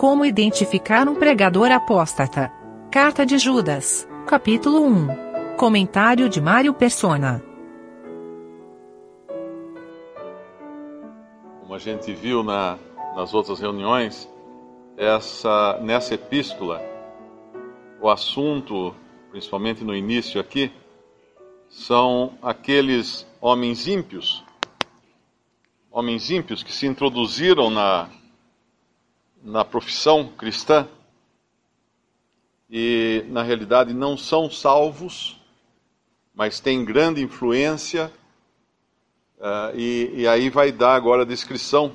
Como identificar um pregador apóstata. Carta de Judas, capítulo 1. Comentário de Mário Persona. Como a gente viu na, nas outras reuniões, essa, nessa epístola, o assunto, principalmente no início aqui, são aqueles homens ímpios, homens ímpios que se introduziram na, na profissão cristã e, na realidade, não são salvos, mas têm grande influência. Uh, e, e, aí vai dar agora a descrição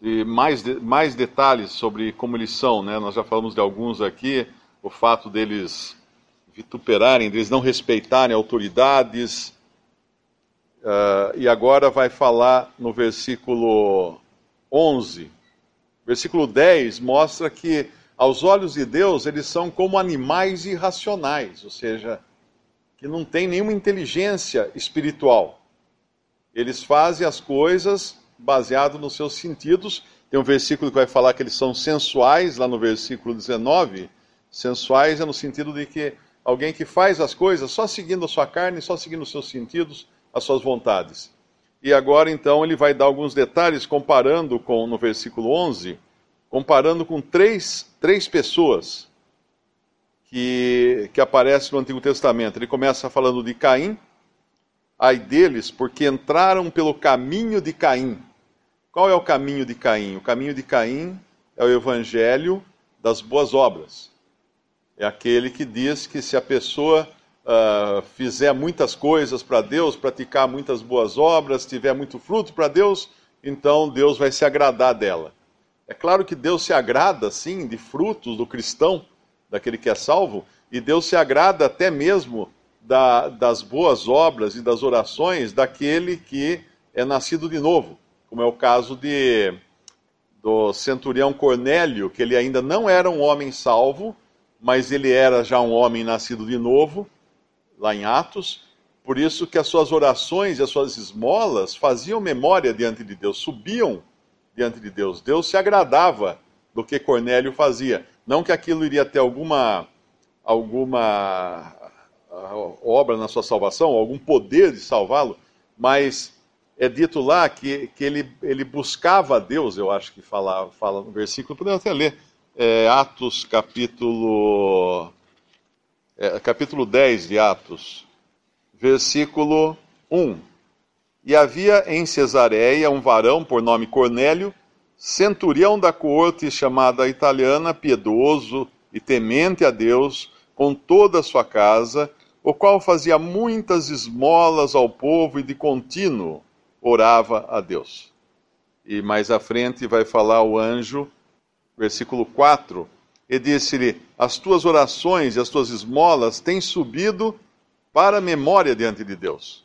de mais, de mais detalhes sobre como eles são. Né? Nós já falamos de alguns aqui, o fato deles vituperarem, deles não respeitarem autoridades. Uh, e agora vai falar no versículo 11 Versículo 10 mostra que, aos olhos de Deus, eles são como animais irracionais, ou seja, que não têm nenhuma inteligência espiritual. Eles fazem as coisas baseado nos seus sentidos. Tem um versículo que vai falar que eles são sensuais, lá no versículo 19. Sensuais é no sentido de que alguém que faz as coisas só seguindo a sua carne, só seguindo os seus sentidos, as suas vontades. E agora então ele vai dar alguns detalhes comparando com no versículo 11, comparando com três, três pessoas que, que aparecem no Antigo Testamento. Ele começa falando de Caim, ai deles, porque entraram pelo caminho de Caim. Qual é o caminho de Caim? O caminho de Caim é o evangelho das boas obras. É aquele que diz que se a pessoa uh, fizer muitas coisas para Deus, praticar muitas boas obras, tiver muito fruto para Deus, então Deus vai se agradar dela. É claro que Deus se agrada, sim, de frutos do cristão, daquele que é salvo, e Deus se agrada até mesmo da, das boas obras e das orações daquele que é nascido de novo, como é o caso de, do centurião Cornélio, que ele ainda não era um homem salvo, mas ele era já um homem nascido de novo, lá em Atos, por isso que as suas orações e as suas esmolas faziam memória diante de Deus, subiam diante de Deus. Deus se agradava do que Cornélio fazia. Não que aquilo iria ter alguma, alguma ah, obra na sua salvação, algum poder de salvá-lo, mas é dito lá que, que ele, ele buscava a Deus, eu acho que fala, fala no versículo, podemos até ler, é, Atos capítulo é, capítulo 10 de Atos, versículo 1. E havia em Cesareia um varão por nome Cornélio, centurião da corte chamada italiana, piedoso e temente a Deus, com toda a sua casa, o qual fazia muitas esmolas ao povo e de contínuo orava a Deus. E mais à frente vai falar o anjo, versículo 4 e disse-lhe: As tuas orações e as tuas esmolas têm subido para a memória diante de Deus.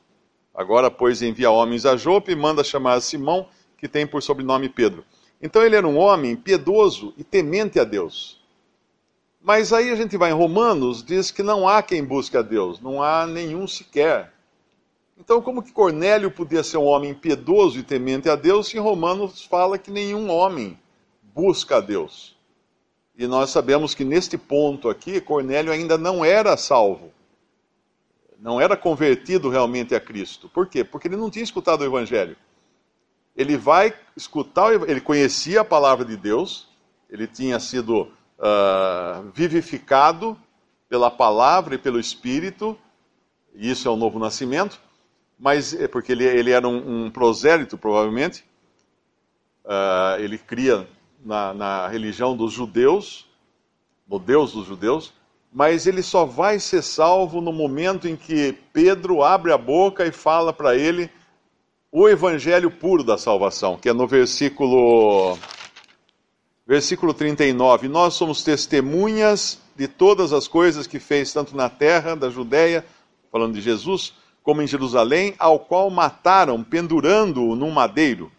Agora, pois, envia homens a Jope e manda chamar Simão, que tem por sobrenome Pedro. Então ele era um homem piedoso e temente a Deus. Mas aí a gente vai em Romanos, diz que não há quem busque a Deus, não há nenhum sequer. Então, como que Cornélio podia ser um homem piedoso e temente a Deus, se em Romanos fala que nenhum homem busca a Deus? E nós sabemos que neste ponto aqui, Cornélio ainda não era salvo. Não era convertido realmente a Cristo. Por quê? Porque ele não tinha escutado o Evangelho. Ele vai escutar, ele conhecia a palavra de Deus, ele tinha sido uh, vivificado pela palavra e pelo Espírito, e isso é o novo nascimento, mas é porque ele, ele era um, um prosélito, provavelmente, uh, ele cria na, na religião dos judeus, no Deus dos judeus, mas ele só vai ser salvo no momento em que Pedro abre a boca e fala para ele o evangelho puro da salvação, que é no versículo versículo 39. Nós somos testemunhas de todas as coisas que fez tanto na terra da Judéia, falando de Jesus, como em Jerusalém, ao qual mataram pendurando-o num madeiro.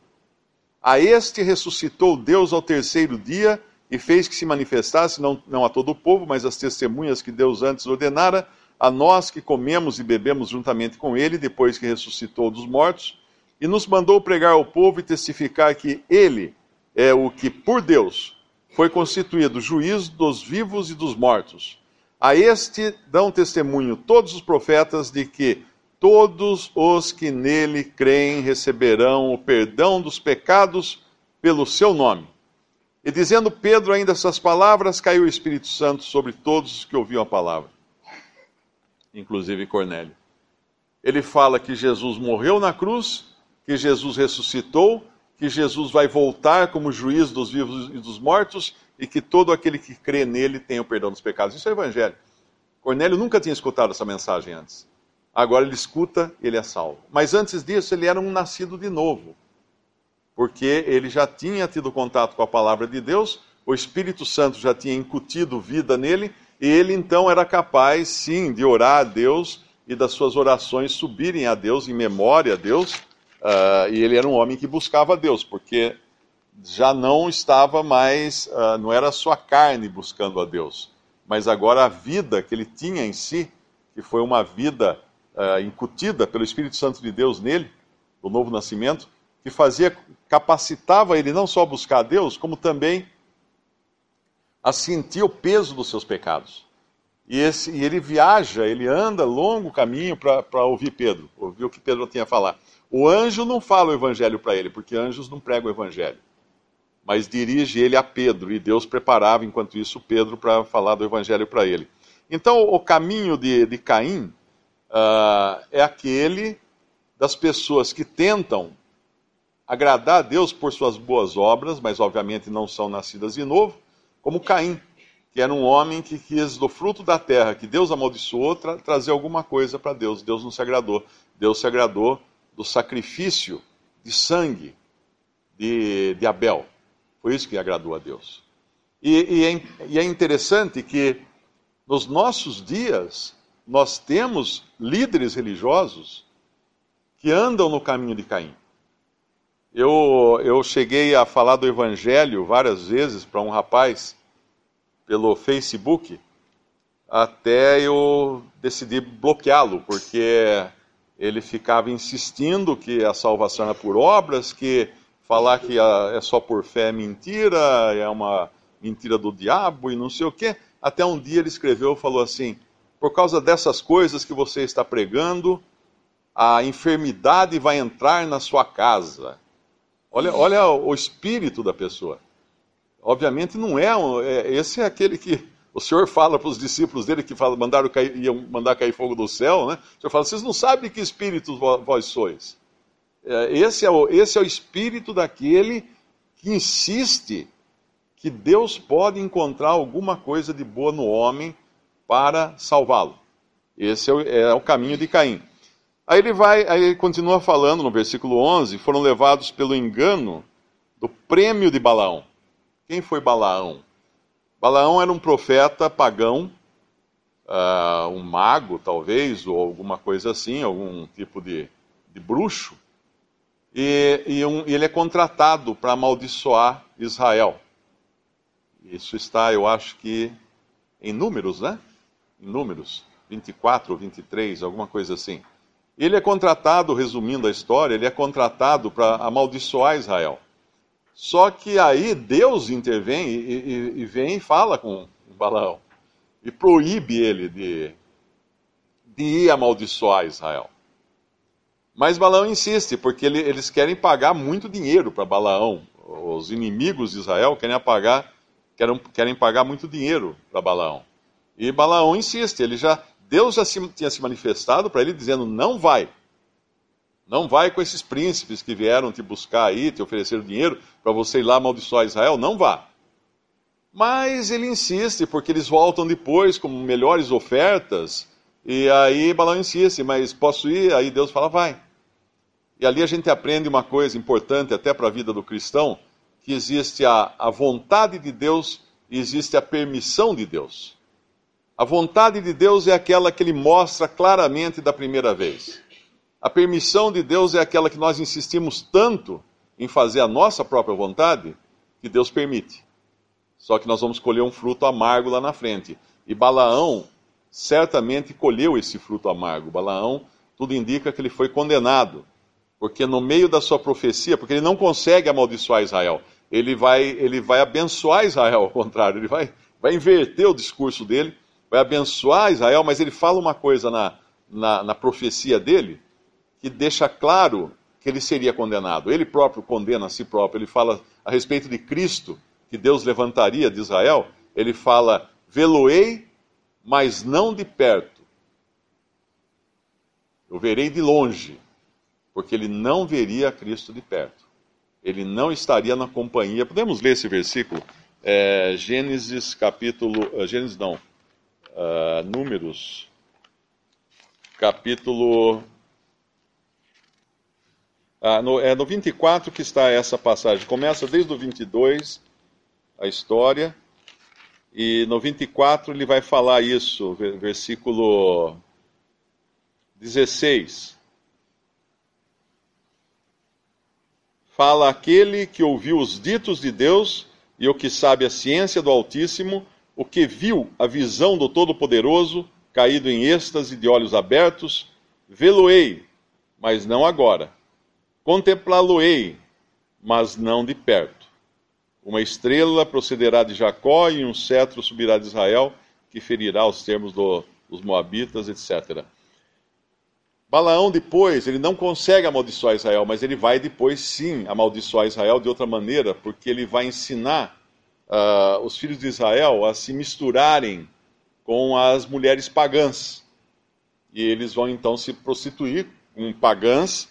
A este ressuscitou Deus ao terceiro dia e fez que se manifestasse, não, não a todo o povo, mas as testemunhas que Deus antes ordenara, a nós que comemos e bebemos juntamente com ele, depois que ressuscitou dos mortos, e nos mandou pregar ao povo e testificar que ele é o que, por Deus, foi constituído juiz dos vivos e dos mortos. A este dão testemunho todos os profetas de que todos os que nele creem receberão o perdão dos pecados pelo seu nome. E dizendo Pedro ainda essas palavras, caiu o Espírito Santo sobre todos os que ouviam a palavra, inclusive Cornélio. Ele fala que Jesus morreu na cruz, que Jesus ressuscitou, que Jesus vai voltar como juiz dos vivos e dos mortos e que todo aquele que crê nele tem o perdão dos pecados. Isso é o evangelho. Cornélio nunca tinha escutado essa mensagem antes. Agora ele escuta, ele é salvo. Mas antes disso, ele era um nascido de novo. Porque ele já tinha tido contato com a palavra de Deus, o Espírito Santo já tinha incutido vida nele, e ele então era capaz, sim, de orar a Deus e das suas orações subirem a Deus, em memória a Deus. Uh, e ele era um homem que buscava a Deus, porque já não estava mais, uh, não era a sua carne buscando a Deus, mas agora a vida que ele tinha em si, que foi uma vida uh, incutida pelo Espírito Santo de Deus nele, do novo nascimento, que fazia, capacitava ele não só a buscar a Deus, como também a sentir o peso dos seus pecados. E, esse, e ele viaja, ele anda longo caminho para ouvir Pedro, ouvir o que Pedro tinha a falar. O anjo não fala o evangelho para ele, porque anjos não pregam o evangelho. Mas dirige ele a Pedro, e Deus preparava, enquanto isso, Pedro para falar do evangelho para ele. Então, o caminho de, de Caim uh, é aquele das pessoas que tentam agradar a Deus por suas boas obras, mas obviamente não são nascidas de novo, como Caim, que era um homem que quis do fruto da terra, que Deus amaldiçoou, tra trazer alguma coisa para Deus. Deus não se agradou. Deus se agradou do sacrifício de sangue de, de Abel. Foi isso que agradou a Deus. E, e, é, e é interessante que nos nossos dias nós temos líderes religiosos que andam no caminho de Caim. Eu, eu cheguei a falar do Evangelho várias vezes para um rapaz pelo Facebook, até eu decidi bloqueá-lo, porque ele ficava insistindo que a salvação era por obras, que falar que é só por fé é mentira, é uma mentira do diabo e não sei o quê. Até um dia ele escreveu e falou assim: por causa dessas coisas que você está pregando, a enfermidade vai entrar na sua casa. Olha, olha o espírito da pessoa. Obviamente não é, um, é esse é aquele que o Senhor fala para os discípulos dele que fala, mandaram cair, iam mandar cair fogo do céu, né? O Senhor fala, vocês não sabem que espírito vós sois. É, esse, é o, esse é o espírito daquele que insiste que Deus pode encontrar alguma coisa de boa no homem para salvá-lo. Esse é o, é o, caminho de Caim. Aí ele vai, aí ele continua falando no versículo 11, foram levados pelo engano do prêmio de Balaão. Quem foi Balaão? Balaão era um profeta pagão, uh, um mago talvez, ou alguma coisa assim, algum tipo de, de bruxo, e, e, um, e ele é contratado para amaldiçoar Israel. Isso está, eu acho que, em números, né? Números, 24 ou 23, alguma coisa assim. Ele é contratado, resumindo a história, ele é contratado para amaldiçoar Israel. Só que aí Deus intervém e, e, e vem e fala com Balaão e proíbe ele de, de ir amaldiçoar Israel. Mas Balaão insiste, porque ele, eles querem pagar muito dinheiro para Balaão. Os inimigos de Israel querem pagar, querem, querem pagar muito dinheiro para Balaão. E Balaão insiste, ele já Deus já se, tinha se manifestado para ele dizendo: não vai. Não vai com esses príncipes que vieram te buscar aí, te ofereceram dinheiro para você ir lá amaldiçoar Israel. Não vá. Mas ele insiste, porque eles voltam depois com melhores ofertas. E aí Balaão insiste, mas posso ir? Aí Deus fala: vai. E ali a gente aprende uma coisa importante até para a vida do cristão, que existe a, a vontade de Deus e existe a permissão de Deus. A vontade de Deus é aquela que ele mostra claramente da primeira vez. A permissão de Deus é aquela que nós insistimos tanto em fazer a nossa própria vontade, que Deus permite. Só que nós vamos colher um fruto amargo lá na frente. E Balaão certamente colheu esse fruto amargo. Balaão, tudo indica que ele foi condenado. Porque no meio da sua profecia, porque ele não consegue amaldiçoar Israel. ele vai, ele vai abençoar Israel, ao contrário, ele vai, vai inverter o discurso dele, vai abençoar Israel, mas ele fala uma coisa na, na, na profecia dele que deixa claro que ele seria condenado. Ele próprio condena a si próprio, ele fala a respeito de Cristo, que Deus levantaria de Israel, ele fala: Veloei, mas não de perto. Eu verei de longe, porque ele não veria Cristo de perto ele não estaria na companhia. Podemos ler esse versículo? É, Gênesis capítulo. Uh, Gênesis não. Uh, números. Capítulo. Ah, no, é no 24 que está essa passagem. Começa desde o 22 a história. E no 24 ele vai falar isso, versículo 16. fala aquele que ouviu os ditos de Deus e o que sabe a ciência do Altíssimo, o que viu a visão do Todo-Poderoso, caído em êxtase de olhos abertos, vê-lo-ei, mas não agora. Contemplá-lo-ei, mas não de perto. Uma estrela procederá de Jacó e um cetro subirá de Israel, que ferirá os termos do, dos Moabitas, etc. Balaão depois, ele não consegue amaldiçoar Israel, mas ele vai depois sim amaldiçoar Israel de outra maneira, porque ele vai ensinar uh, os filhos de Israel a se misturarem com as mulheres pagãs. E eles vão então se prostituir com pagãs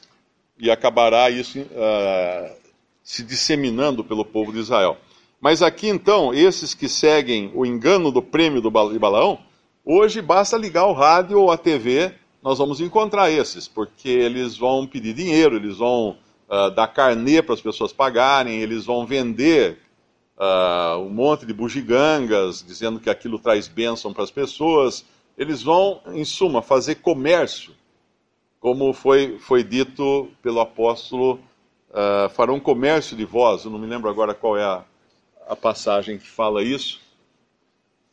e acabará isso uh, se disseminando pelo povo de Israel. Mas aqui então, esses que seguem o engano do prêmio do Balaão, hoje basta ligar o rádio ou a TV nós vamos encontrar esses, porque eles vão pedir dinheiro, eles vão uh, dar carnê para as pessoas pagarem, eles vão vender uh, um monte de bugigangas, dizendo que aquilo traz bênção para as pessoas. Eles vão, em suma, fazer comércio, como foi, foi dito pelo apóstolo, uh, farão comércio de vós. Eu não me lembro agora qual é a, a passagem que fala isso.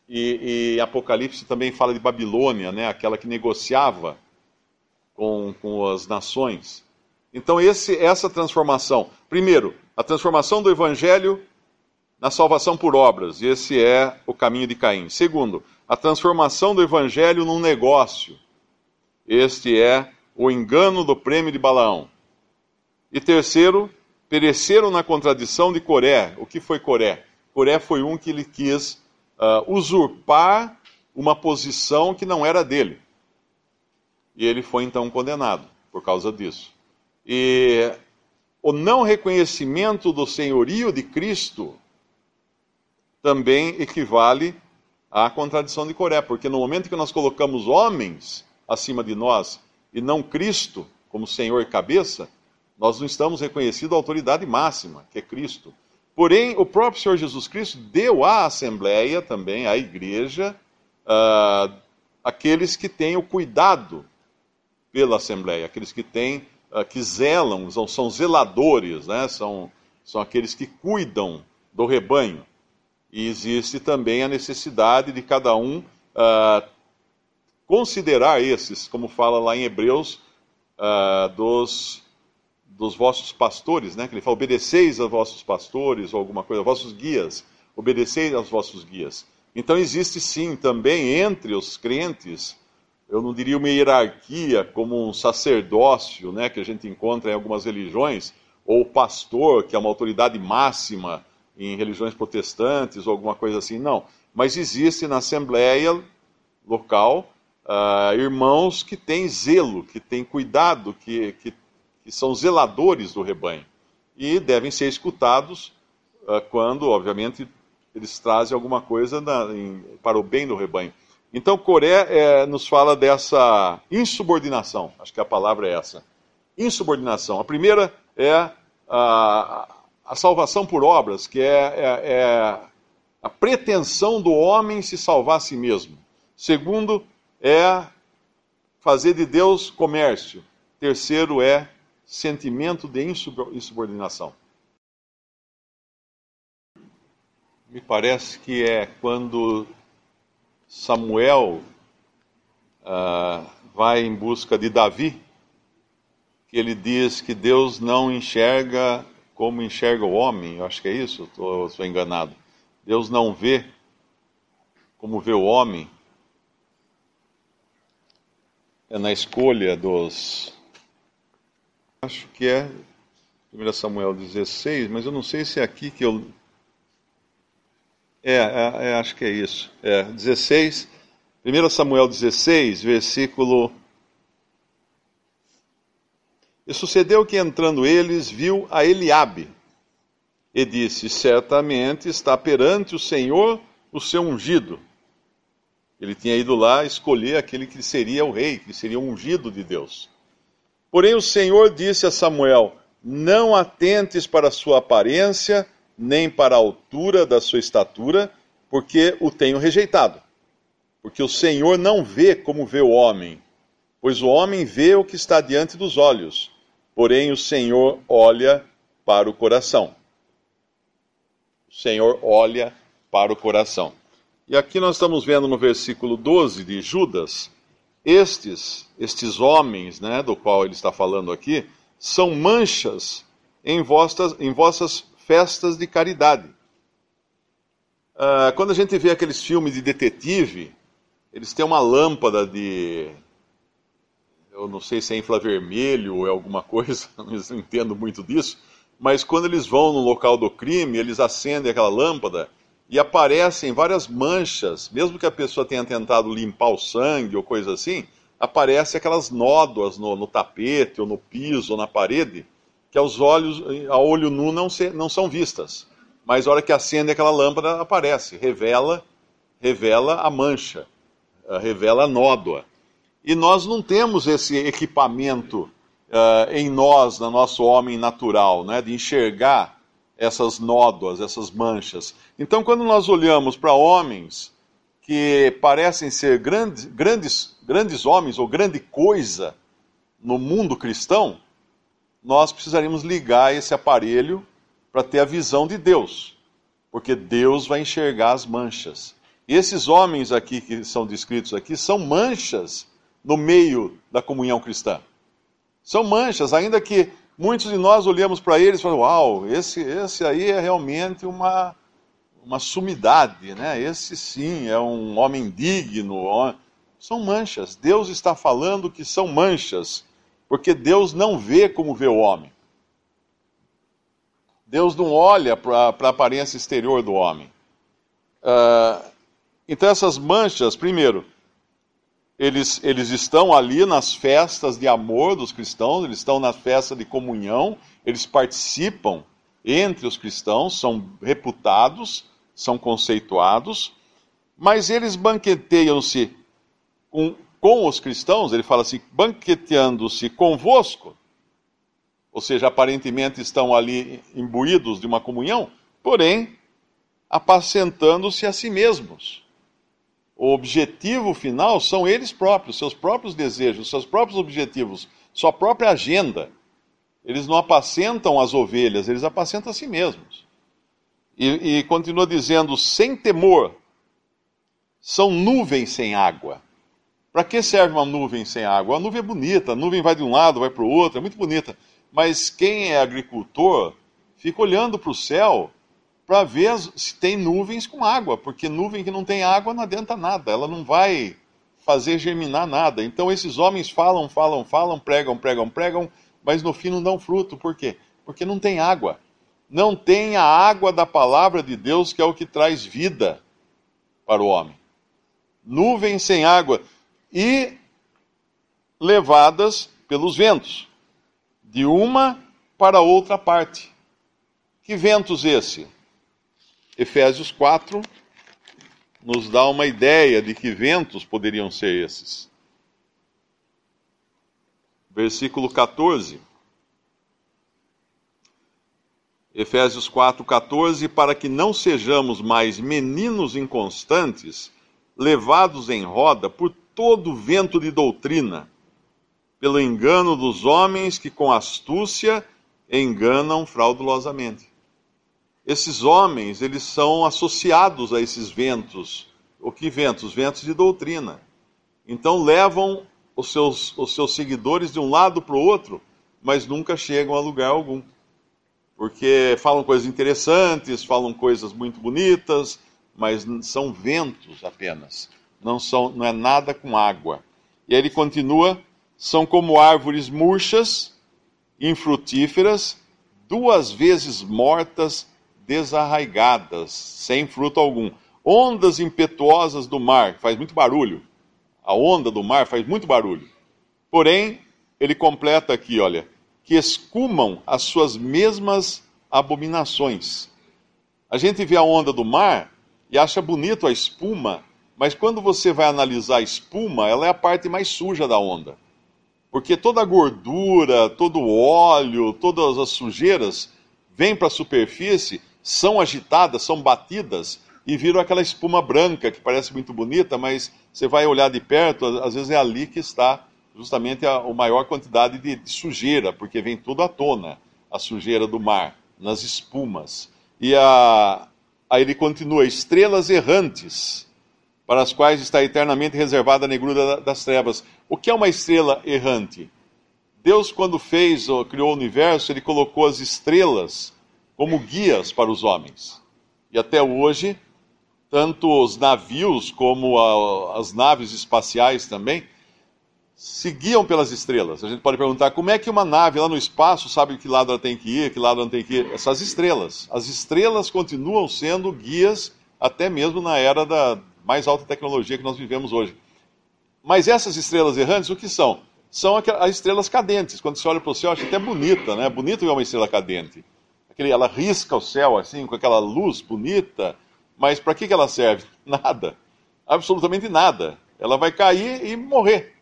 E, e, Apocalipse também fala de Babilônia, né, aquela que negociava com, com as nações. Então, esse, essa transformação, primeiro, a transformação do evangelho na salvação por obras, e esse é o caminho de Caim. Segundo, a transformação do evangelho num negócio, este é o engano do prêmio de Balaão. E terceiro, pereceram na contradição de Coré. O que foi Coré? Coré foi um que ele quis uh, usurpar uma posição que não era dele. E ele foi então condenado por causa disso. E o não reconhecimento do senhorio de Cristo também equivale à contradição de Coré, porque no momento que nós colocamos homens acima de nós e não Cristo como Senhor e cabeça, nós não estamos reconhecendo a autoridade máxima, que é Cristo. Porém, o próprio Senhor Jesus Cristo deu à Assembleia, também à Igreja, uh, aqueles que têm o cuidado pela Assembleia, aqueles que têm, uh, que zelam, são, são zeladores, né? são, são aqueles que cuidam do rebanho. E existe também a necessidade de cada um uh, considerar esses, como fala lá em Hebreus, uh, dos, dos vossos pastores, né? que ele fala, obedeceis aos vossos pastores, ou alguma coisa, vossos guias, obedeceis aos vossos guias. Então existe sim também entre os crentes eu não diria uma hierarquia como um sacerdócio, né, que a gente encontra em algumas religiões, ou pastor, que é uma autoridade máxima em religiões protestantes ou alguma coisa assim, não. Mas existe na assembleia local uh, irmãos que têm zelo, que têm cuidado, que, que, que, são zeladores do rebanho e devem ser escutados uh, quando, obviamente, eles trazem alguma coisa na, em, para o bem do rebanho. Então, Coré é, nos fala dessa insubordinação, acho que a palavra é essa. Insubordinação. A primeira é a, a salvação por obras, que é, é, é a pretensão do homem se salvar a si mesmo. Segundo, é fazer de Deus comércio. Terceiro é sentimento de insubordinação. Me parece que é quando Samuel uh, vai em busca de Davi, que ele diz que Deus não enxerga como enxerga o homem, eu acho que é isso, estou enganado. Deus não vê como vê o homem. É na escolha dos. Acho que é 1 Samuel 16, mas eu não sei se é aqui que eu. É, é, é acho que é isso. É, 16. 1 Samuel 16, versículo e sucedeu que entrando eles, viu a Eliabe, e disse: Certamente está perante o Senhor o seu ungido. Ele tinha ido lá escolher aquele que seria o rei, que seria o ungido de Deus. Porém, o Senhor disse a Samuel: Não atentes para a sua aparência, nem para a altura da sua estatura, porque o tenho rejeitado. Porque o Senhor não vê como vê o homem, pois o homem vê o que está diante dos olhos porém o Senhor olha para o coração. O Senhor olha para o coração. E aqui nós estamos vendo no versículo 12 de Judas, estes, estes homens, né, do qual ele está falando aqui, são manchas em vossas, em vossas festas de caridade. Uh, quando a gente vê aqueles filmes de detetive, eles têm uma lâmpada de, eu não sei se é infravermelho ou é alguma coisa, não entendo muito disso, mas quando eles vão no local do crime, eles acendem aquela lâmpada e aparecem várias manchas, mesmo que a pessoa tenha tentado limpar o sangue ou coisa assim, aparecem aquelas nódoas no, no tapete ou no piso ou na parede, que aos olhos, a olho nu não, se, não são vistas. Mas a hora que acende aquela lâmpada aparece, revela, revela a mancha, revela a nódoa. E nós não temos esse equipamento uh, em nós, no nosso homem natural, né, de enxergar essas nódoas, essas manchas. Então, quando nós olhamos para homens que parecem ser grandes, grandes, grandes homens ou grande coisa no mundo cristão, nós precisaríamos ligar esse aparelho para ter a visão de Deus, porque Deus vai enxergar as manchas. E esses homens aqui que são descritos aqui são manchas no meio da comunhão cristã. São manchas, ainda que muitos de nós olhamos para eles e falamos, uau, esse, esse aí é realmente uma, uma sumidade, né? Esse sim é um homem digno. São manchas. Deus está falando que são manchas, porque Deus não vê como vê o homem. Deus não olha para a aparência exterior do homem. Uh, então, essas manchas, primeiro, eles, eles estão ali nas festas de amor dos cristãos, eles estão na festa de comunhão, eles participam entre os cristãos, são reputados, são conceituados, mas eles banqueteiam-se com, com os cristãos, ele fala assim, banqueteando-se convosco, ou seja, aparentemente estão ali imbuídos de uma comunhão, porém, apacentando-se a si mesmos o objetivo final são eles próprios, seus próprios desejos, seus próprios objetivos, sua própria agenda. Eles não apacentam as ovelhas, eles apacentam a si mesmos. E, e continua dizendo: sem temor, são nuvens sem água. Para que serve uma nuvem sem água? A nuvem é bonita, a nuvem vai de um lado, vai para o outro, é muito bonita. Mas quem é agricultor fica olhando para o céu para ver se tem nuvens com água, porque nuvem que não tem água não adianta nada, ela não vai fazer germinar nada. Então esses homens falam, falam, falam, pregam, pregam, pregam, mas no fim não dão fruto. Por quê? Porque não tem água. Não tem a água da palavra de Deus, que é o que traz vida para o homem. Nuvens sem água e levadas pelos ventos, de uma para outra parte. Que ventos esse? Efésios 4 nos dá uma ideia de que ventos poderiam ser esses. Versículo 14. Efésios 4, 14, para que não sejamos mais meninos inconstantes, levados em roda por todo vento de doutrina, pelo engano dos homens que com astúcia enganam fraudulosamente esses homens, eles são associados a esses ventos. O que ventos? Ventos de doutrina. Então levam os seus, os seus seguidores de um lado para o outro, mas nunca chegam a lugar algum. porque falam coisas interessantes, falam coisas muito bonitas, mas são ventos apenas, não, são, não é nada com água. E aí ele continua: são como árvores murchas, infrutíferas, duas vezes mortas, desarraigadas, sem fruto algum. Ondas impetuosas do mar, faz muito barulho. A onda do mar faz muito barulho. Porém, ele completa aqui, olha, que escumam as suas mesmas abominações. A gente vê a onda do mar e acha bonito a espuma, mas quando você vai analisar a espuma, ela é a parte mais suja da onda. Porque toda a gordura, todo o óleo, todas as sujeiras vêm para a superfície, são agitadas, são batidas e viram aquela espuma branca que parece muito bonita, mas você vai olhar de perto, às vezes é ali que está justamente a, a maior quantidade de, de, sujeira, porque vem tudo à tona, a sujeira do mar, nas espumas. E a, aí ele continua: estrelas errantes, para as quais está eternamente reservada a negrura das trevas. O que é uma estrela errante? Deus, quando fez ou criou o universo, ele colocou as estrelas como guias para os homens. E até hoje, tanto os navios como a, as naves espaciais também se guiam pelas estrelas. A gente pode perguntar como é que uma nave lá no espaço sabe que lado ela tem que ir, que lado ela não tem que ir. Essas estrelas. As estrelas continuam sendo guias até mesmo na era da mais alta tecnologia que nós vivemos hoje. Mas essas estrelas errantes, o que são? São as estrelas cadentes. Quando você olha para o céu, acha até bonita, né? Bonito ver uma estrela cadente. Aquele, ela risca o céu assim, com aquela luz bonita. Mas para que, que ela serve? Nada. Absolutamente nada. Ela vai cair e morrer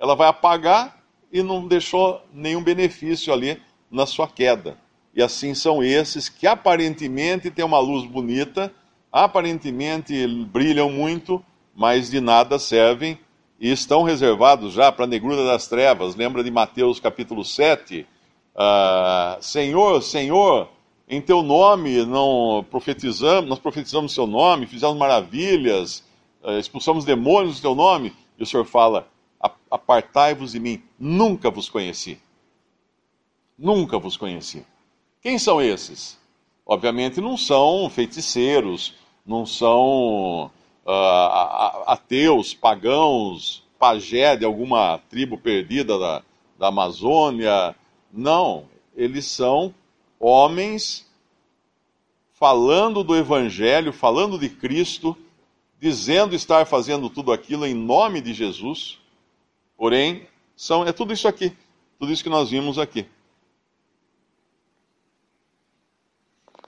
ela vai apagar e não deixou nenhum benefício ali na sua queda. E assim são esses que aparentemente têm uma luz bonita, aparentemente brilham muito, mas de nada servem e estão reservados já para a negrura das trevas. Lembra de Mateus capítulo 7? Ah, Senhor, Senhor, em teu nome não profetizamos, nós profetizamos seu nome, fizemos maravilhas, uh, expulsamos demônios em teu nome. E o Senhor fala: apartai-vos de mim, nunca vos conheci. Nunca vos conheci. Quem são esses? Obviamente não são feiticeiros, não são uh, ateus, pagãos, pajé de alguma tribo perdida da, da Amazônia. Não, eles são homens falando do Evangelho, falando de Cristo, dizendo estar fazendo tudo aquilo em nome de Jesus, Porém, são, é tudo isso aqui, tudo isso que nós vimos aqui.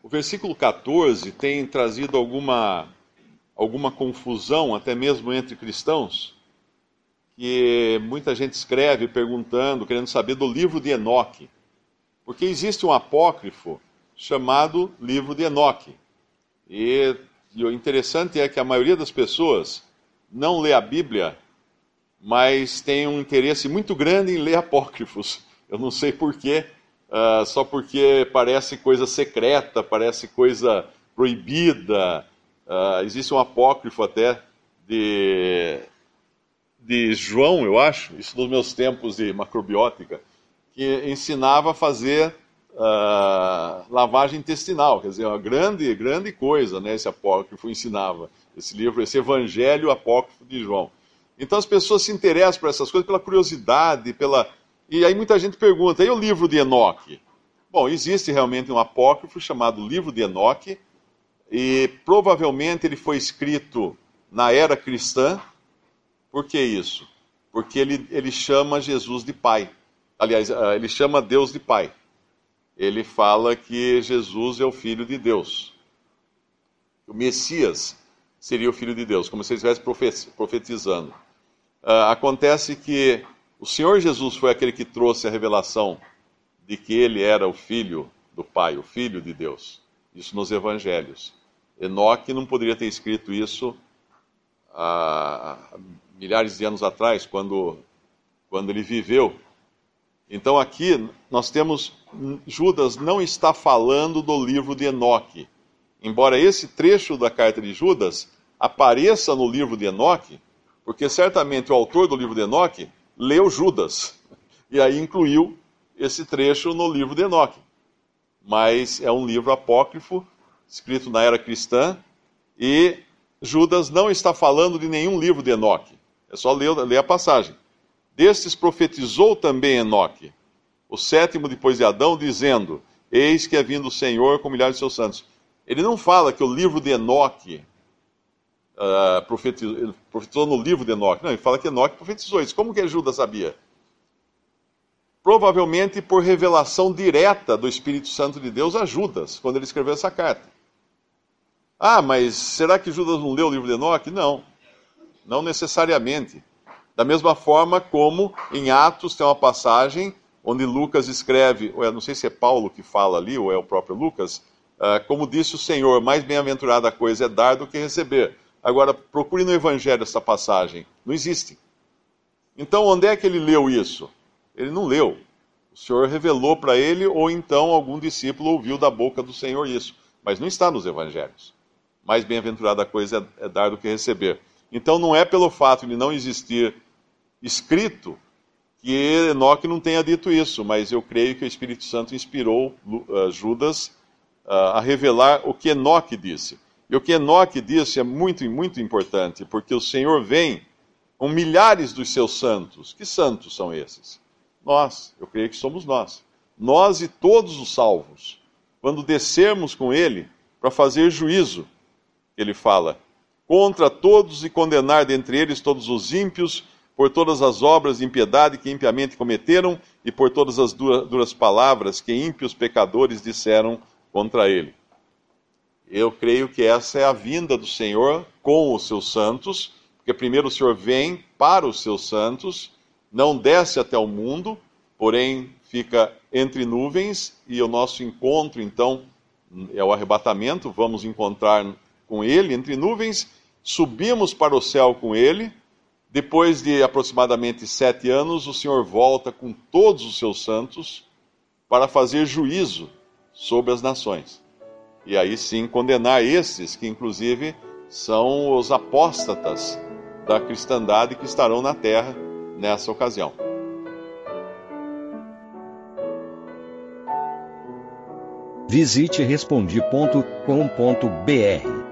O versículo 14 tem trazido alguma, alguma confusão, até mesmo entre cristãos, que muita gente escreve perguntando, querendo saber do livro de Enoque. Porque existe um apócrifo chamado livro de Enoque. E, e o interessante é que a maioria das pessoas não lê a Bíblia mas tem um interesse muito grande em ler apócrifos. Eu não sei porquê, uh, só porque parece coisa secreta, parece coisa proibida. Uh, existe um apócrifo até de, de João, eu acho, isso nos meus tempos de macrobiótica, que ensinava a fazer uh, lavagem intestinal, quer dizer, uma grande, grande coisa, né, esse apócrifo ensinava, esse livro, esse evangelho apócrifo de João. Então as pessoas se interessam por essas coisas pela curiosidade, pela. E aí muita gente pergunta: e o livro de Enoque? Bom, existe realmente um apócrifo chamado Livro de Enoque, e provavelmente ele foi escrito na era cristã. Por que isso? Porque ele, ele chama Jesus de Pai. Aliás, ah, ele chama Deus de Pai. Ele fala que Jesus é o Filho de Deus. O Messias seria o Filho de Deus, como se ele estivesse profetizando. Uh, acontece que o Senhor Jesus foi aquele que trouxe a revelação de que ele era o filho do Pai, o filho de Deus. Isso nos evangelhos. Enoque não poderia ter escrito isso há milhares de anos atrás, quando, quando ele viveu. Então aqui nós temos, Judas não está falando do livro de Enoque. Embora esse trecho da carta de Judas apareça no livro de Enoque, porque certamente o autor do livro de Enoque leu Judas, e aí incluiu esse trecho no livro de Enoque. mas é um livro apócrifo, escrito na era cristã, e Judas não está falando de nenhum livro de Enoque. É só ler, ler a passagem. Destes profetizou também Enoque, o sétimo depois de Adão, dizendo: Eis que é vindo o Senhor com milhares de seus santos. Ele não fala que o livro de Enoque uh, profetizou, profetizou, no livro de Enoque. Não, ele fala que Enoque profetizou isso. Como que Judas sabia? Provavelmente por revelação direta do Espírito Santo de Deus a Judas, quando ele escreveu essa carta. Ah, mas será que Judas não leu o livro de Enoque? Não, não necessariamente. Da mesma forma como em Atos tem uma passagem onde Lucas escreve, ou é, não sei se é Paulo que fala ali, ou é o próprio Lucas, uh, como disse o Senhor, mais bem-aventurada coisa é dar do que receber. Agora, procure no Evangelho essa passagem. Não existe. Então, onde é que ele leu isso? Ele não leu. O Senhor revelou para ele, ou então algum discípulo ouviu da boca do Senhor isso. Mas não está nos Evangelhos mais bem-aventurada coisa é, é dar do que receber. Então não é pelo fato de não existir escrito que Enoque não tenha dito isso, mas eu creio que o Espírito Santo inspirou uh, Judas uh, a revelar o que Enoque disse. E o que Enoque disse é muito, muito importante, porque o Senhor vem com milhares dos seus santos. Que santos são esses? Nós, eu creio que somos nós. Nós e todos os salvos. Quando descermos com ele para fazer juízo ele fala: contra todos e condenar dentre eles todos os ímpios, por todas as obras de impiedade que impiamente cometeram e por todas as duras palavras que ímpios pecadores disseram contra ele. Eu creio que essa é a vinda do Senhor com os seus santos, porque primeiro o Senhor vem para os seus santos, não desce até o mundo, porém fica entre nuvens, e o nosso encontro, então, é o arrebatamento, vamos encontrar com ele entre nuvens, subimos para o céu com ele. Depois de aproximadamente sete anos, o Senhor volta com todos os seus santos para fazer juízo sobre as nações. E aí sim condenar esses que, inclusive, são os apóstatas da cristandade que estarão na terra nessa ocasião. Visite respondi.com.br